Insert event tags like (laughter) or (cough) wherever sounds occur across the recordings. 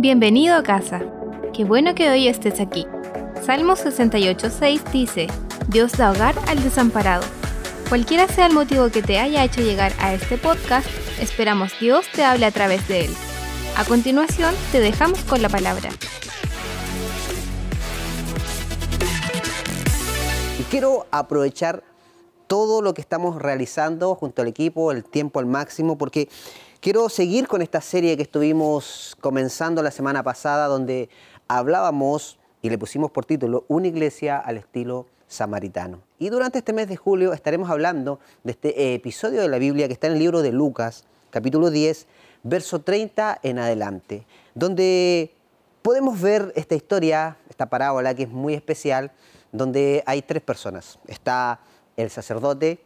Bienvenido a casa. Qué bueno que hoy estés aquí. Salmo 68.6 dice, Dios da hogar al desamparado. Cualquiera sea el motivo que te haya hecho llegar a este podcast, esperamos Dios te hable a través de él. A continuación, te dejamos con la palabra. Quiero aprovechar todo lo que estamos realizando junto al equipo, el tiempo al máximo, porque quiero seguir con esta serie que estuvimos comenzando la semana pasada, donde hablábamos y le pusimos por título Una iglesia al estilo samaritano. Y durante este mes de julio estaremos hablando de este episodio de la Biblia que está en el libro de Lucas, capítulo 10, verso 30 en adelante, donde podemos ver esta historia, esta parábola que es muy especial, donde hay tres personas. Está el sacerdote,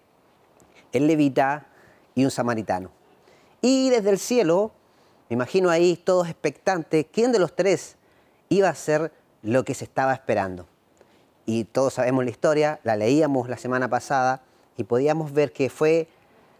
el levita y un samaritano. Y desde el cielo, me imagino ahí todos expectantes, ¿quién de los tres iba a ser lo que se estaba esperando? Y todos sabemos la historia, la leíamos la semana pasada y podíamos ver que fue,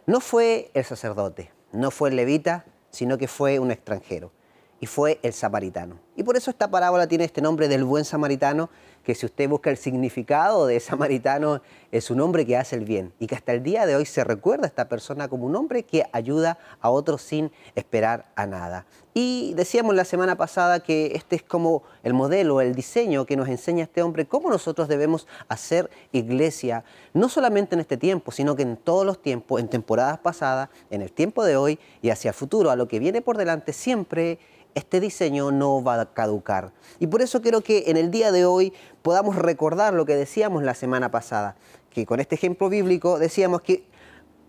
no fue el sacerdote, no fue el levita, sino que fue un extranjero y fue el samaritano. Y por eso esta parábola tiene este nombre del buen samaritano, que si usted busca el significado de samaritano, es un hombre que hace el bien y que hasta el día de hoy se recuerda a esta persona como un hombre que ayuda a otros sin esperar a nada. Y decíamos la semana pasada que este es como el modelo, el diseño que nos enseña este hombre, cómo nosotros debemos hacer iglesia, no solamente en este tiempo, sino que en todos los tiempos, en temporadas pasadas, en el tiempo de hoy y hacia el futuro, a lo que viene por delante, siempre este diseño no va a caducar. Y por eso quiero que en el día de hoy podamos recordar lo que decíamos la semana pasada, que con este ejemplo bíblico decíamos que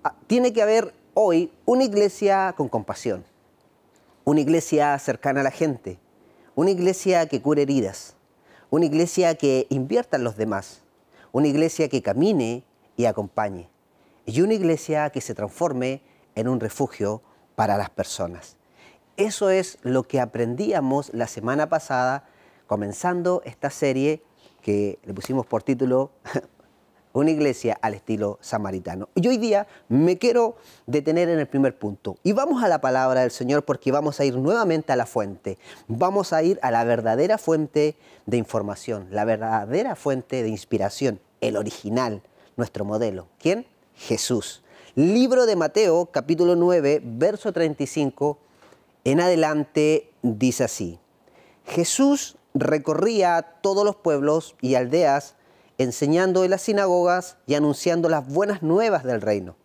ah, tiene que haber hoy una iglesia con compasión, una iglesia cercana a la gente, una iglesia que cure heridas, una iglesia que invierta en los demás, una iglesia que camine y acompañe, y una iglesia que se transforme en un refugio para las personas. Eso es lo que aprendíamos la semana pasada, comenzando esta serie que le pusimos por título (laughs) Una iglesia al estilo samaritano. Y hoy día me quiero detener en el primer punto. Y vamos a la palabra del Señor porque vamos a ir nuevamente a la fuente. Vamos a ir a la verdadera fuente de información, la verdadera fuente de inspiración, el original, nuestro modelo. ¿Quién? Jesús. Libro de Mateo, capítulo 9, verso 35 en adelante dice así, Jesús recorría todos los pueblos y aldeas, enseñando en las sinagogas y anunciando las buenas nuevas del reino,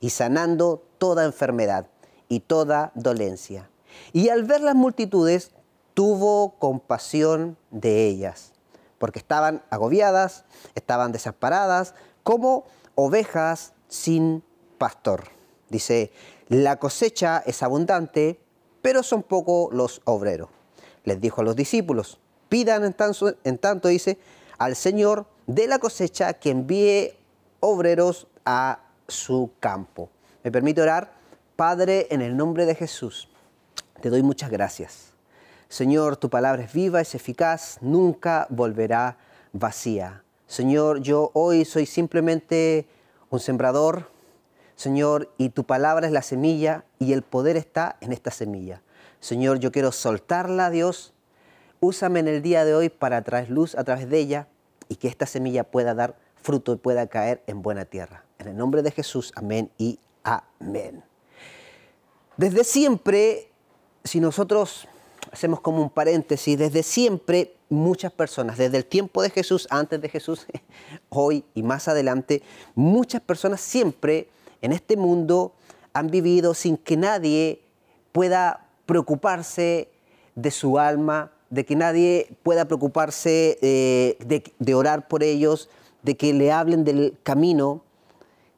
y sanando toda enfermedad y toda dolencia. Y al ver las multitudes, tuvo compasión de ellas, porque estaban agobiadas, estaban desamparadas, como ovejas sin pastor. Dice, la cosecha es abundante, pero son pocos los obreros. Les dijo a los discípulos, pidan en tanto, dice, al Señor de la cosecha que envíe obreros a su campo. Me permite orar, Padre, en el nombre de Jesús, te doy muchas gracias. Señor, tu palabra es viva, es eficaz, nunca volverá vacía. Señor, yo hoy soy simplemente un sembrador, Señor, y tu palabra es la semilla y el poder está en esta semilla. Señor, yo quiero soltarla, Dios. Úsame en el día de hoy para traer luz a través de ella y que esta semilla pueda dar fruto y pueda caer en buena tierra. En el nombre de Jesús, amén y amén. Desde siempre, si nosotros hacemos como un paréntesis, desde siempre muchas personas, desde el tiempo de Jesús, antes de Jesús, (laughs) hoy y más adelante, muchas personas siempre en este mundo han vivido sin que nadie pueda preocuparse de su alma, de que nadie pueda preocuparse eh, de, orar por ellos, de que le hablen del camino,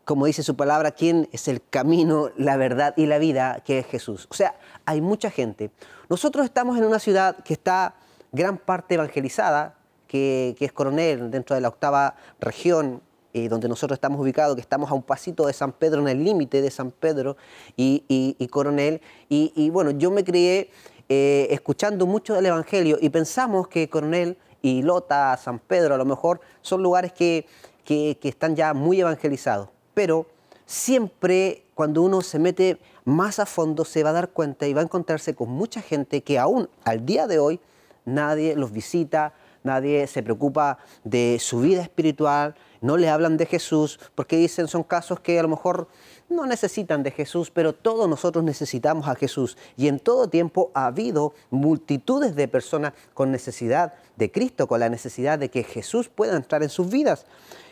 como dice su palabra, quién es el camino, la verdad y la vida, que es Jesús. O sea, hay mucha gente. Nosotros estamos en una ciudad que está gran parte evangelizada, que, que es Coronel, dentro de la octava región eh, donde nosotros estamos ubicados, que estamos a un pasito de San Pedro, en el límite de San Pedro y, Coronel. Y, bueno, yo me crié eh, escuchando mucho del Evangelio y pensamos que Coronel y Lota, San Pedro, a lo mejor son lugares que, que están ya muy evangelizados. Pero siempre cuando uno se mete más a fondo se va a dar cuenta y va a encontrarse con mucha gente que aún al día de hoy nadie los visita, nadie se preocupa de su vida espiritual, no le hablan de Jesús, porque dicen son casos que a lo mejor no necesitan de Jesús, pero todos nosotros necesitamos a Jesús. Y en todo tiempo ha habido multitudes de personas con necesidad de Cristo, con la necesidad de que Jesús pueda entrar en sus vidas.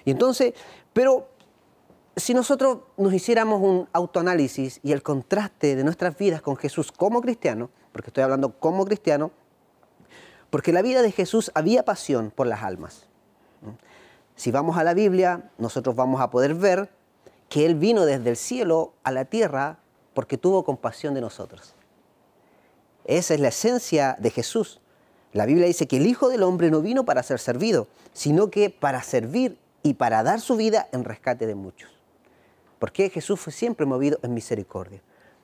Y entonces, pero si nosotros nos hiciéramos un autoanálisis y el contraste de nuestras vidas con Jesús como cristiano, porque estoy hablando como cristiano, porque la vida de Jesús había pasión por las almas. Si vamos a la Biblia, nosotros vamos a poder ver que Él vino desde el cielo a la tierra porque tuvo compasión de nosotros. Esa es la esencia de Jesús. La Biblia dice que el Hijo del Hombre no vino para ser servido, sino que para servir y para dar su vida en rescate de muchos. Porque Jesús fue siempre movido en misericordia.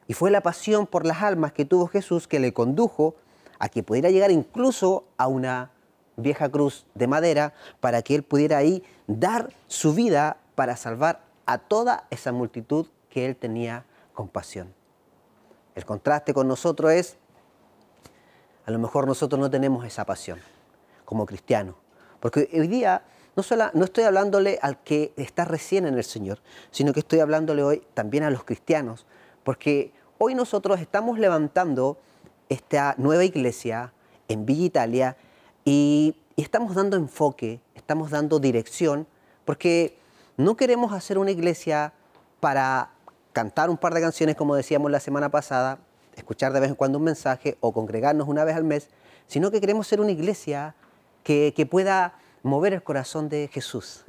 Y fue la pasión por las almas que tuvo Jesús que le condujo a que pudiera llegar incluso a una vieja cruz de madera para que él pudiera ahí dar su vida para salvar a toda esa multitud que él tenía compasión. El contraste con nosotros es, a lo mejor nosotros no tenemos esa pasión como cristianos, porque hoy día no, solo, no estoy hablándole al que está recién en el Señor, sino que estoy hablándole hoy también a los cristianos, porque hoy nosotros estamos levantando esta nueva iglesia en Villa Italia y, estamos dando enfoque, estamos dando dirección, porque no queremos hacer una iglesia para cantar un par de canciones como decíamos la semana pasada, escuchar de vez en cuando un mensaje o congregarnos una vez al mes, sino que queremos ser una iglesia que, que pueda mover el corazón de Jesús.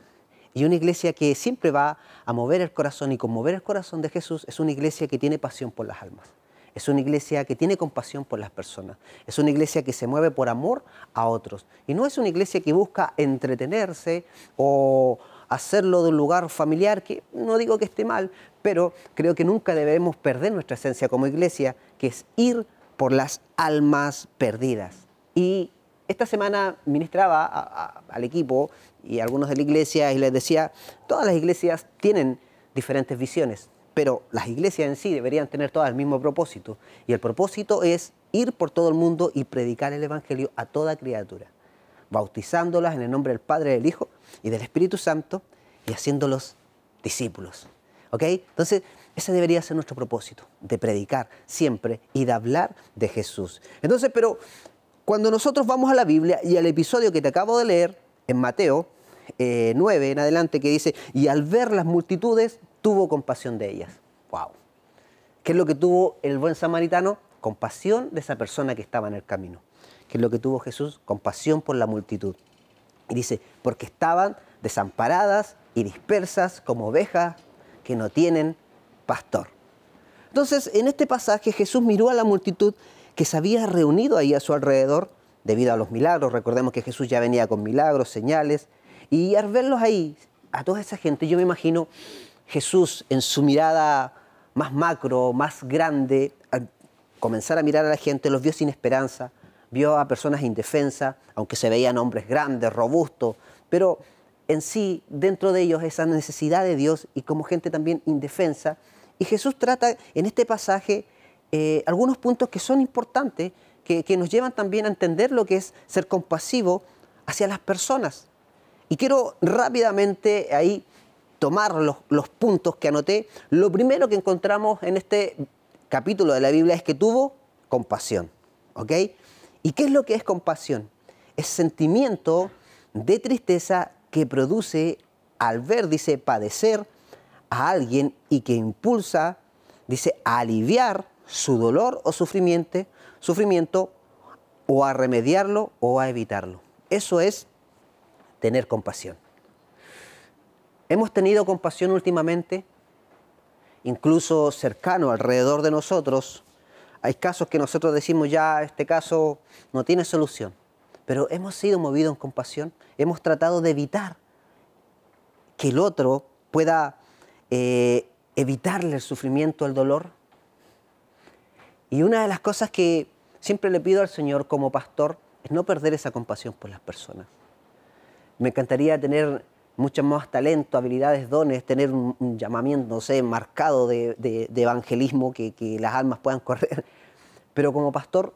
Y una iglesia que siempre va a mover el corazón y con mover el corazón de Jesús es una iglesia que tiene pasión por las almas. Es una iglesia que tiene compasión por las personas. Es una iglesia que se mueve por amor a otros. Y no es una iglesia que busca entretenerse o hacerlo de un lugar familiar, que no digo que esté mal, pero creo que nunca debemos perder nuestra esencia como iglesia, que es ir por las almas perdidas. Y esta semana ministraba al equipo y a algunos de la iglesia y les decía, todas las iglesias tienen diferentes visiones, pero las iglesias en sí deberían tener todas el mismo propósito. Y el propósito es ir por todo el mundo y predicar el Evangelio a toda criatura, bautizándolas en el nombre del Padre, del Hijo y del Espíritu Santo y haciéndolos discípulos. ¿Ok? Entonces, ese debería ser nuestro propósito, de predicar siempre y de hablar de Jesús. Entonces, pero cuando nosotros vamos a la Biblia y al episodio que te acabo de leer en Mateo 9 eh, en adelante, que dice, y al ver las multitudes, tuvo compasión de ellas. ¡Wow! ¿Qué es lo que tuvo el buen samaritano? Compasión de esa persona que estaba en el camino. ¿Qué es lo que tuvo Jesús? Compasión por la multitud. Y dice, porque estaban desamparadas y dispersas como ovejas que no tienen pastor. Entonces, en este pasaje Jesús miró a la multitud que se había reunido ahí a su alrededor debido a los milagros. Recordemos que Jesús ya venía con milagros, señales. Y al verlos ahí, a toda esa gente, yo me imagino Jesús en su mirada más macro, más grande, al comenzar a mirar a la gente, los vio sin esperanza, vio a personas indefensas, aunque se veían hombres grandes, robustos, pero en sí, dentro de ellos, esa necesidad de Dios y como gente también indefensa. Y Jesús trata en este pasaje eh, algunos puntos que son importantes, que, que nos llevan también a entender lo que es ser compasivo hacia las personas. Y quiero rápidamente ahí tomar los, puntos que anoté, lo primero que encontramos en este capítulo de la Biblia es que tuvo compasión. ¿Ok? ¿Y qué es lo que es compasión? Es sentimiento de tristeza que produce al ver, dice, padecer a alguien y que impulsa, dice, a aliviar su dolor o sufrimiento, sufrimiento o a remediarlo o a evitarlo. Eso es tener compasión. Hemos tenido compasión últimamente, incluso cercano alrededor de nosotros. Hay casos que nosotros decimos ya, este caso no tiene solución, pero hemos sido movidos en compasión, hemos tratado de evitar que el otro pueda eh, evitarle el sufrimiento, el dolor. Y una de las cosas que siempre le pido al Señor como pastor es no perder esa compasión por las personas. Me encantaría tener muchos más talentos, habilidades, dones, tener un, llamamiento, no sé, marcado de, evangelismo, que, las almas puedan (laughs) correr. Pero como pastor,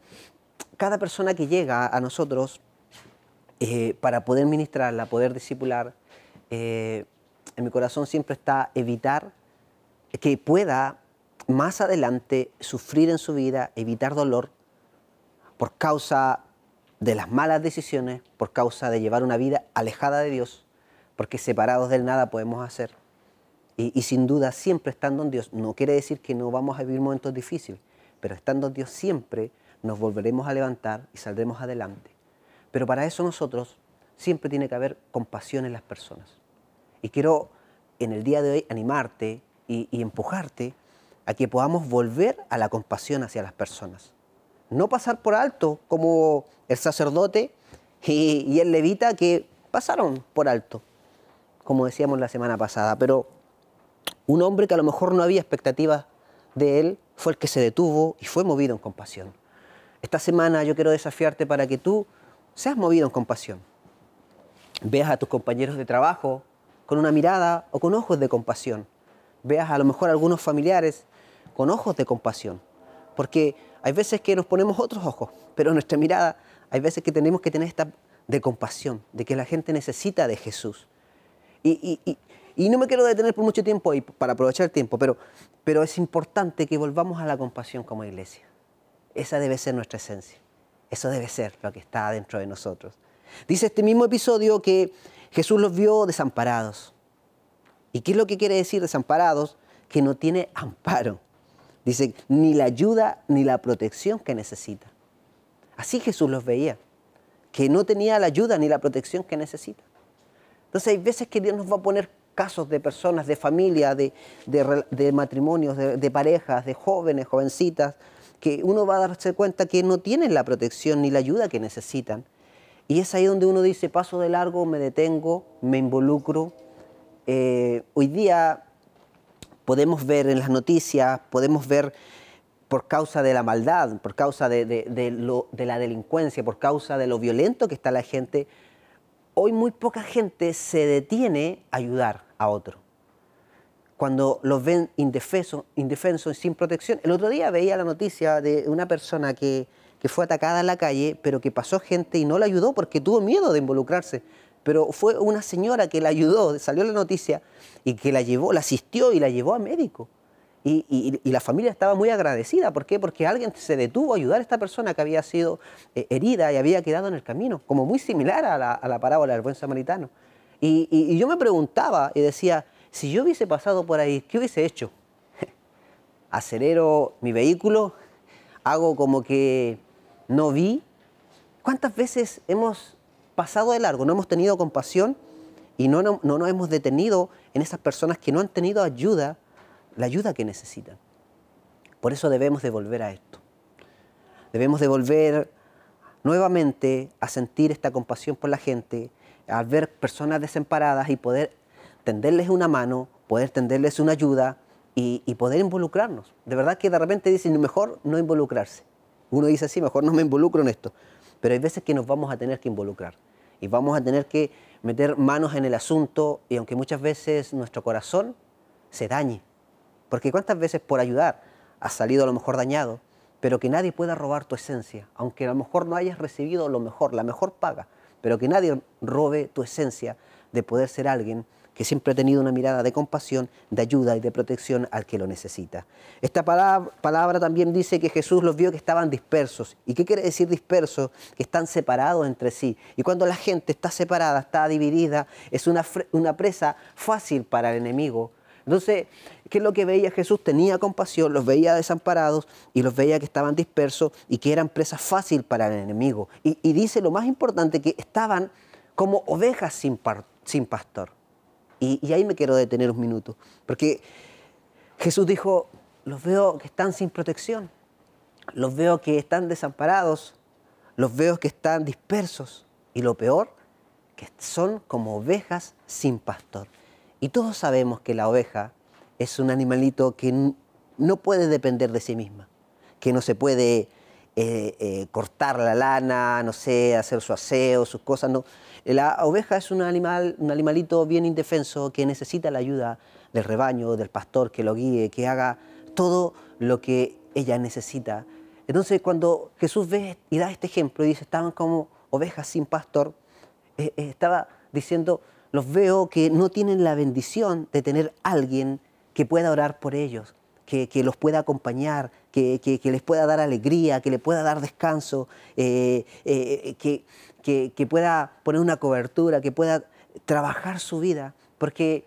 cada persona que llega a nosotros eh, para poder ministrarla, poder discipular, eh, en mi corazón siempre está evitar que pueda más adelante sufrir en su vida, evitar dolor por causa de las malas decisiones, por causa de llevar una vida alejada de Dios, porque separados del nada podemos hacer. Y, sin duda, siempre estando en Dios, no quiere decir que no vamos a vivir momentos difíciles, pero estando en Dios siempre nos volveremos a levantar y saldremos adelante. Pero para eso nosotros siempre tiene que haber compasión en las personas. Y quiero en el día de hoy animarte y, empujarte a que podamos volver a la compasión hacia las personas. No pasar por alto como el sacerdote y, el levita que pasaron por alto, como decíamos la semana pasada, pero un hombre que a lo mejor no había expectativas de él fue el que se detuvo y fue movido en compasión. Esta semana yo quiero desafiarte para que tú seas movido en compasión. Veas a tus compañeros de trabajo con una mirada o con ojos de compasión. Veas a lo mejor a algunos familiares con ojos de compasión. Porque hay veces que nos ponemos otros ojos, pero nuestra mirada, hay veces que tenemos que tener esta de compasión, de que la gente necesita de Jesús. Y, no me quiero detener por mucho tiempo para aprovechar el tiempo, pero es importante que volvamos a la compasión como iglesia. Esa debe ser nuestra esencia. Eso debe ser lo que está dentro de nosotros. Dice este mismo episodio que Jesús los vio desamparados. ¿Y qué es lo que quiere decir desamparados? Que no tiene amparo. Dice, ni la ayuda ni la protección que necesita. Así Jesús los veía, que no tenía la ayuda ni la protección que necesita. Entonces hay veces que Dios nos va a poner casos de personas, de familia, de, matrimonios, de, parejas, de jóvenes, jovencitas, que uno va a darse cuenta que no tienen la protección ni la ayuda que necesitan. Y es ahí donde uno dice, paso de largo, me detengo, me involucro. Eh, hoy día podemos ver en las noticias, podemos ver por causa de la maldad, por causa de, la delincuencia, por causa de lo violento que está la gente, hoy muy poca gente se detiene a ayudar a otro. Cuando los ven indefensos, indefensos sin protección. El otro día veía la noticia de una persona que, que fue atacada en la calle, pero que pasó gente y no la ayudó porque tuvo miedo de involucrarse. Pero fue una señora que la ayudó, salió la noticia, y que la llevó, la asistió y la llevó a médico. Y, la familia estaba muy agradecida. ¿Por qué? Porque alguien se detuvo a ayudar a esta persona que había sido eh, herida y había quedado en el camino, como muy similar a la, a la parábola del buen samaritano. Y, yo me preguntaba y decía, si yo hubiese pasado por ahí, ¿qué hubiese hecho? (laughs) Acelero mi vehículo, hago como que no vi. ¿Cuántas veces hemos pasado de largo, no hemos tenido compasión y no, no, nos hemos detenido en esas personas que no han tenido ayuda, la ayuda que necesitan? Por eso debemos de volver a esto. Debemos de volver nuevamente a sentir esta compasión por la gente, a ver personas desamparadas y poder tenderles una mano, poder tenderles una ayuda y, y, poder involucrarnos. De verdad que de repente dicen, mejor no involucrarse. Uno dice así, mejor no me involucro en esto. Pero hay veces que nos vamos a tener que involucrar y vamos a tener que meter manos en el asunto y aunque muchas veces nuestro corazón se dañe. Porque cuántas veces por ayudar has salido a lo mejor dañado, pero que nadie pueda robar tu esencia, aunque a lo mejor no hayas recibido lo mejor, la mejor paga, pero que nadie robe tu esencia de poder ser alguien que siempre ha tenido una mirada de compasión, de ayuda y de protección al que lo necesita. Esta palabra, también dice que Jesús los vio que estaban dispersos. ¿Y qué quiere decir dispersos? Que están separados entre sí. Y cuando la gente está separada, está dividida, es una, una presa fácil para el enemigo. Entonces, ¿qué es lo que veía Jesús? Tenía compasión, los veía desamparados y los veía que estaban dispersos y que eran presas fácil para el enemigo. Y, dice lo más importante, que estaban como ovejas sin, pastor. Y, ahí me quiero detener un minuto, porque Jesús dijo, los veo que están sin protección, los veo que están desamparados, los veo que están dispersos y lo peor, que son como ovejas sin pastor. Y todos sabemos que la oveja es un animalito que no puede depender de sí misma, que no se puede eh, eh, cortar la lana, no sé, hacer su aseo, sus cosas. La oveja es un, animal, un animalito bien indefenso que necesita la ayuda del rebaño, del pastor que lo guíe, que haga todo lo que ella necesita. Entonces cuando Jesús ve y da este ejemplo y dice, estaban como ovejas sin pastor, eh, estaba diciendo, los veo que no tienen la bendición de tener alguien que pueda orar por ellos, que, los pueda acompañar, que, les pueda dar alegría, que les pueda dar descanso, eh, eh, que, pueda poner una cobertura, que pueda trabajar su vida. Porque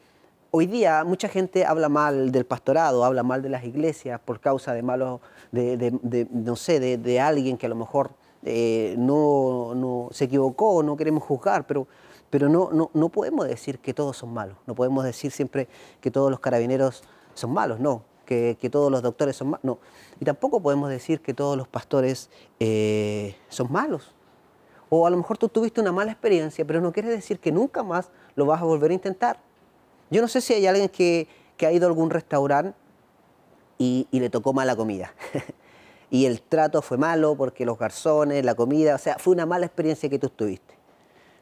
hoy día mucha gente habla mal del pastorado, habla mal de las iglesias por causa de malos, de, no sé, de, alguien que a lo mejor eh, no, se equivocó, no queremos juzgar, pero pero no, no, no podemos decir que todos son malos, no podemos decir siempre que todos los carabineros son malos, no, que, todos los doctores son malos, no. Y tampoco podemos decir que todos los pastores eh, son malos. O a lo mejor tú tuviste una mala experiencia, pero no quiere decir que nunca más lo vas a volver a intentar. Yo no sé si hay alguien que, ha ido a algún restaurante y le tocó mala comida. (laughs) y el trato fue malo porque los garzones, la comida, o sea, fue una mala experiencia que tú tuviste.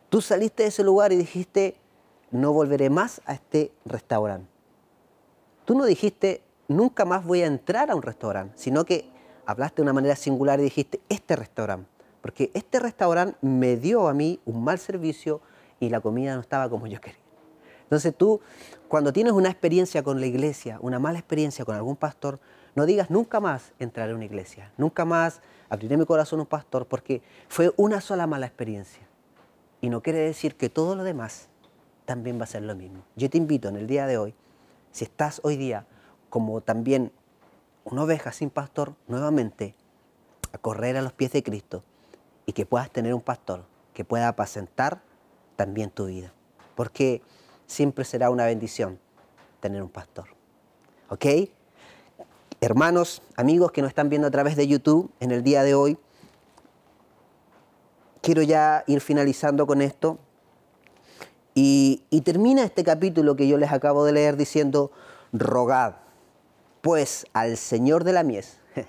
Tú saliste de ese lugar y dijiste, no volveré más a este restaurante. Tú no dijiste, nunca más voy a entrar a un restaurante, sino que hablaste de una manera singular y dijiste, este restaurante. Porque este restaurante me dio a mí un mal servicio y la comida no estaba como yo quería. Entonces tú, cuando tienes una experiencia con la iglesia, una mala experiencia con algún pastor, no digas nunca más entraré a una iglesia, nunca más abriré mi corazón a un pastor, porque fue una sola mala experiencia. Y no quiere decir que todo lo demás también va a ser lo mismo. Yo te invito en el día de hoy, si estás hoy día como también una oveja sin pastor, nuevamente a correr a los pies de Cristo y que puedas tener un pastor que pueda apacentar también tu vida. Porque siempre será una bendición tener un pastor. ¿Ok? Hermanos, amigos que nos están viendo a través de YouTube en el día de hoy, quiero ya ir finalizando con esto. Y, termina este capítulo que yo les acabo de leer diciendo, rogad pues al Señor de la mies (laughs)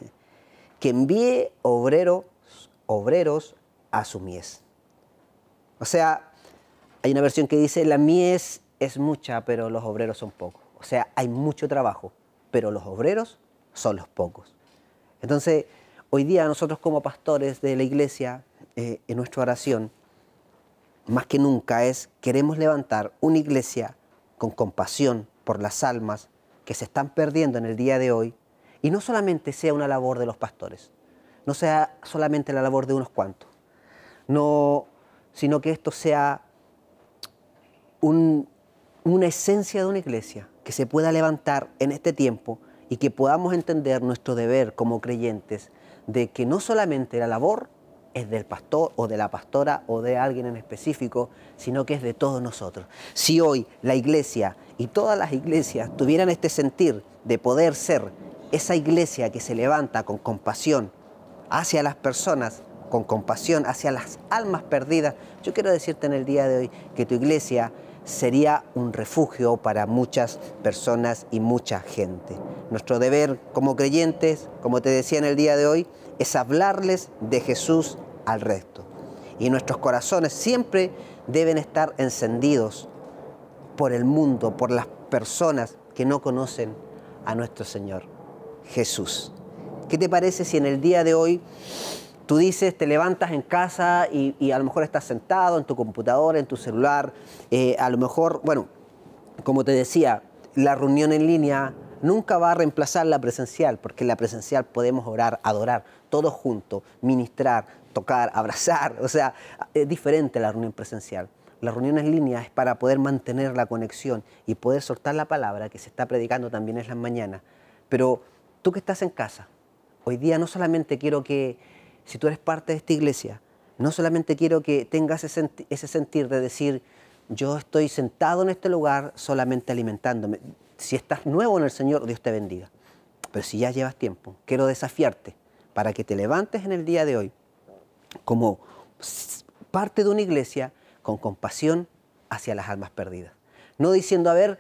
que envíe obreros, obreros a su mies. O sea, hay una versión que dice, la mies es mucha, pero los obreros son pocos. O sea, hay mucho trabajo, pero los obreros son los pocos. Entonces, hoy día nosotros como pastores de la iglesia eh, en nuestra oración, más que nunca, es queremos levantar una iglesia con compasión por las almas que se están perdiendo en el día de hoy y no solamente sea una labor de los pastores, no sea solamente la labor de unos cuantos, no, sino que esto sea una esencia de una iglesia que se pueda levantar en este tiempo y que podamos entender nuestro deber como creyentes de que no solamente la labor es del pastor o de la pastora o de alguien en específico, sino que es de todos nosotros. Si hoy la iglesia y todas las iglesias tuvieran este sentir de poder ser esa iglesia que se levanta con compasión hacia las personas, con compasión hacia las almas perdidas, yo quiero decirte en el día de hoy que tu iglesia sería un refugio para muchas personas y mucha gente. Nuestro deber como creyentes, como te decía en el día de hoy, es hablarles de Jesús al resto. Y nuestros corazones siempre deben estar encendidos por el mundo, por las personas que no conocen a nuestro Señor Jesús. ¿Qué te parece si en el día de hoy tú dices, te levantas en casa y, a lo mejor estás sentado en tu computadora, en tu celular, eh, a lo mejor, bueno, como te decía, la reunión en línea nunca va a reemplazar la presencial, porque en la presencial podemos orar, adorar, todos juntos, ministrar, tocar, (laughs) abrazar, o sea, es diferente la reunión presencial. La reunión en línea es para poder mantener la conexión y poder soltar la palabra que se está predicando también en las mañanas. Pero tú que estás en casa, hoy día no solamente quiero que, si tú eres parte de esta iglesia, no solamente quiero que tengas ese, sentir de decir, yo estoy sentado en este lugar solamente alimentándome. Si estás nuevo en el Señor, Dios te bendiga. Pero si ya llevas tiempo, quiero desafiarte para que te levantes en el día de hoy como parte de una iglesia con compasión hacia las almas perdidas. No diciendo, a ver,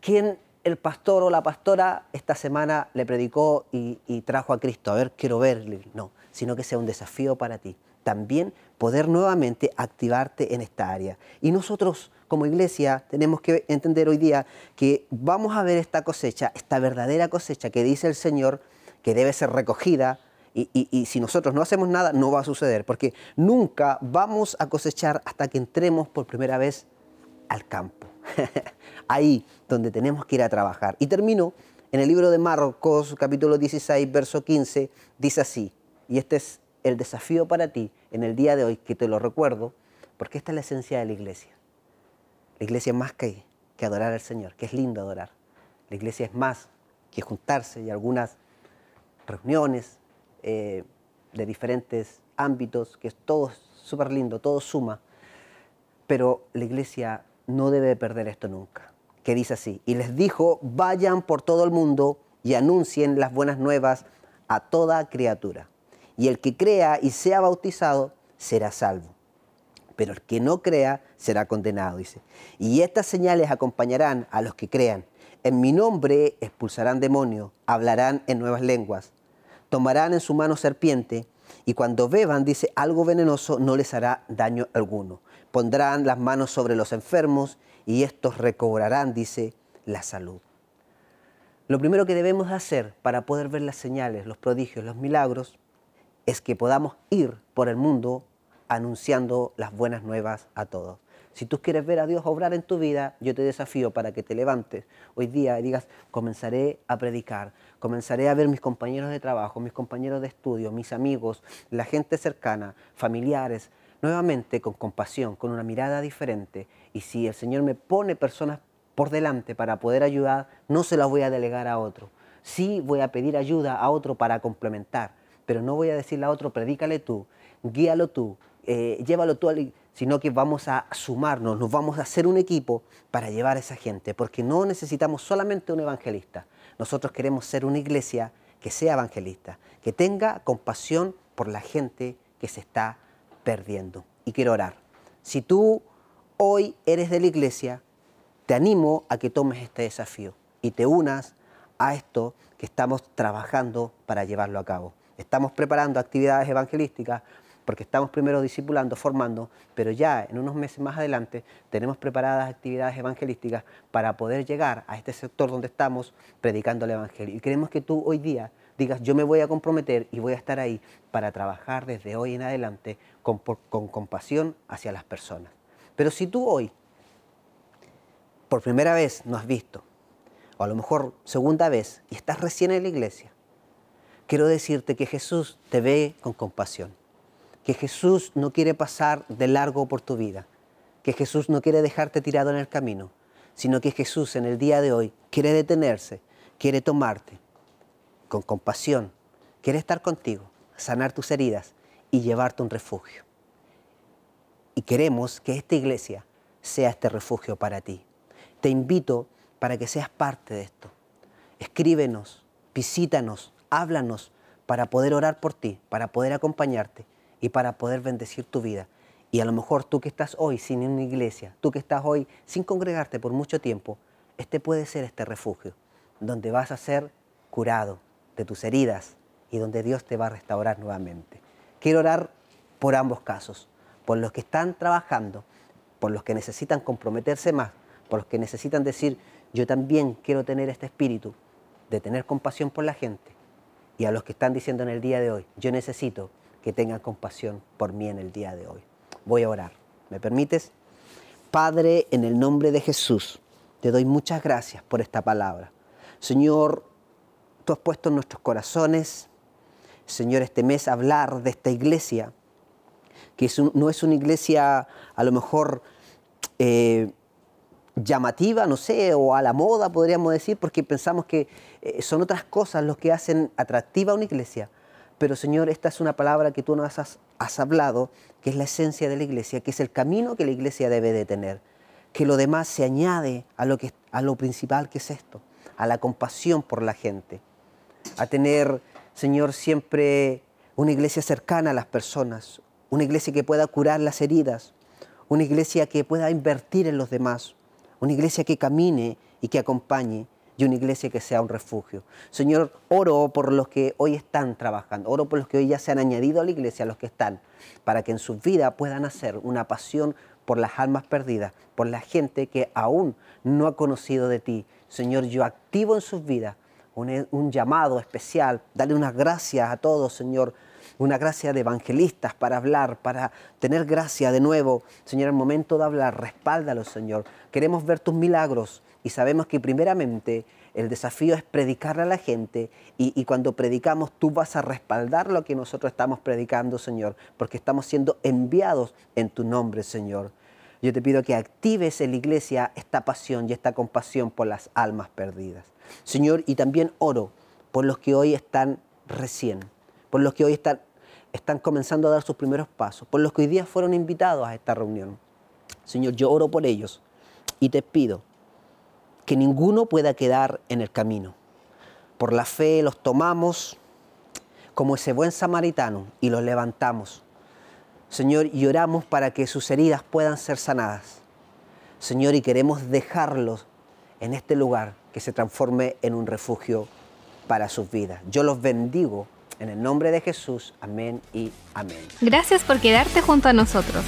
¿quién el pastor o la pastora esta semana le predicó y, trajo a Cristo? A ver, quiero verle. No, sino que sea un desafío para ti. También poder nuevamente activarte en esta área. Y nosotros como iglesia tenemos que entender hoy día que vamos a ver esta cosecha, esta verdadera cosecha que dice el Señor, que debe ser recogida, y, si nosotros no hacemos nada, no va a suceder, porque nunca vamos a cosechar hasta que entremos por primera vez al campo. (laughs) Ahí donde tenemos que ir a trabajar. Y termino en el libro de Marcos, capítulo 16, verso 15, dice así, y este es el desafío para ti en el día de hoy, que te lo recuerdo, porque esta es la esencia de la iglesia. La iglesia es más que, que adorar al Señor, que es lindo adorar. La iglesia es más que juntarse y algunas reuniones, eh, de diferentes ámbitos, que es todo súper lindo, todo suma, pero la iglesia no debe perder esto nunca, que dice así, y les dijo, vayan por todo el mundo y anuncien las buenas nuevas a toda criatura, y el que crea y sea bautizado será salvo, pero el que no crea será condenado, dice, y estas señales acompañarán a los que crean, en mi nombre expulsarán demonios, hablarán en nuevas lenguas, tomarán en su mano serpiente y cuando beban, dice, algo venenoso no les hará daño alguno. Pondrán las manos sobre los enfermos y estos recobrarán, dice, la salud. Lo primero que debemos hacer para poder ver las señales, los prodigios, los milagros, es que podamos ir por el mundo anunciando las buenas nuevas a todos. Si tú quieres ver a Dios obrar en tu vida, yo te desafío para que te levantes hoy día y digas, comenzaré a predicar, comenzaré a ver mis compañeros de trabajo, mis compañeros de estudio, mis amigos, la gente cercana, familiares, nuevamente con compasión, con una mirada diferente. Y si el Señor me pone personas por delante para poder ayudar, no se las voy a delegar a otro. Sí voy a pedir ayuda a otro para complementar, pero no voy a decirle a otro, predícale tú, guíalo tú, eh, llévalo tú sino que vamos a sumarnos, nos vamos a hacer un equipo para llevar a esa gente, porque no necesitamos solamente un evangelista, nosotros queremos ser una iglesia que sea evangelista, que tenga compasión por la gente que se está perdiendo. Y quiero orar. Si tú hoy eres de la iglesia, te animo a que tomes este desafío y te unas a esto que estamos trabajando para llevarlo a cabo. Estamos preparando actividades evangelísticas porque estamos primero discipulando, formando, pero ya en unos meses más adelante tenemos preparadas actividades evangelísticas para poder llegar a este sector donde estamos predicando el Evangelio. Y queremos que tú hoy día digas, yo me voy a comprometer y voy a estar ahí para trabajar desde hoy en adelante con, con compasión hacia las personas. Pero si tú hoy, por primera vez, no has visto, o a lo mejor segunda vez, y estás recién en la iglesia, quiero decirte que Jesús te ve con compasión que Jesús no quiere pasar de largo por tu vida, que Jesús no quiere dejarte tirado en el camino, sino que Jesús en el día de hoy quiere detenerse, quiere tomarte con compasión, quiere estar contigo, sanar tus heridas y llevarte un refugio. Y queremos que esta iglesia sea este refugio para ti. Te invito para que seas parte de esto. Escríbenos, visítanos, háblanos para poder orar por ti, para poder acompañarte y para poder bendecir tu vida. Y a lo mejor tú que estás hoy sin una iglesia, tú que estás hoy sin congregarte por mucho tiempo, este puede ser este refugio, donde vas a ser curado de tus heridas y donde Dios te va a restaurar nuevamente. Quiero orar por ambos casos, por los que están trabajando, por los que necesitan comprometerse más, por los que necesitan decir, yo también quiero tener este espíritu de tener compasión por la gente, y a los que están diciendo en el día de hoy, yo necesito que tenga compasión por mí en el día de hoy. Voy a orar. ¿Me permites? Padre, en el nombre de Jesús, te doy muchas gracias por esta palabra. Señor, has puesto en nuestros corazones, Señor, este mes hablar de esta iglesia, que no es una iglesia a lo mejor eh, llamativa, no sé, o a la moda podríamos decir, porque pensamos que eh, son otras cosas los que hacen atractiva a una iglesia. Pero Señor, esta es una palabra que tú nos has, hablado, que es la esencia de la iglesia, que es el camino que la iglesia debe de tener, que lo demás se añade a lo, que, a lo principal que es esto, a la compasión por la gente, a tener, Señor, siempre una iglesia cercana a las personas, una iglesia que pueda curar las heridas, una iglesia que pueda invertir en los demás, una iglesia que camine y que acompañe, y una iglesia que sea un refugio. Señor, oro por los que hoy están trabajando, oro por los que hoy ya se han añadido a la iglesia, los que están, para que en su vida puedan hacer una pasión por las almas perdidas, por la gente que aún no ha conocido de ti. Señor, yo activo en sus vidas un, un llamado especial, dale unas gracias a todos, Señor, una gracia de evangelistas para hablar, para tener gracia de nuevo. Señor, el momento de hablar, respáldalo, Señor. Queremos ver tus milagros y sabemos que primeramente el desafío es predicarle a la gente y, cuando predicamos tú vas a respaldar lo que nosotros estamos predicando, Señor, porque estamos siendo enviados en tu nombre, Señor. Yo te pido que actives en la iglesia esta pasión y esta compasión por las almas perdidas. Señor, y también oro por los que hoy están recién, por los que hoy están están comenzando a dar sus primeros pasos, por los que hoy día fueron invitados a esta reunión. Señor, yo oro por ellos y te pido que ninguno pueda quedar en el camino. Por la fe los tomamos como ese buen samaritano y los levantamos. Señor, y oramos para que sus heridas puedan ser sanadas. Señor, y queremos dejarlos en este lugar que se transforme en un refugio para sus vidas. Yo los bendigo en el nombre de Jesús, amén y amén. Gracias por quedarte junto a nosotros.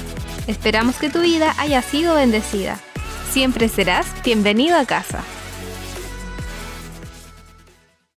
Esperamos que tu vida haya sido bendecida. Siempre serás bienvenido a casa.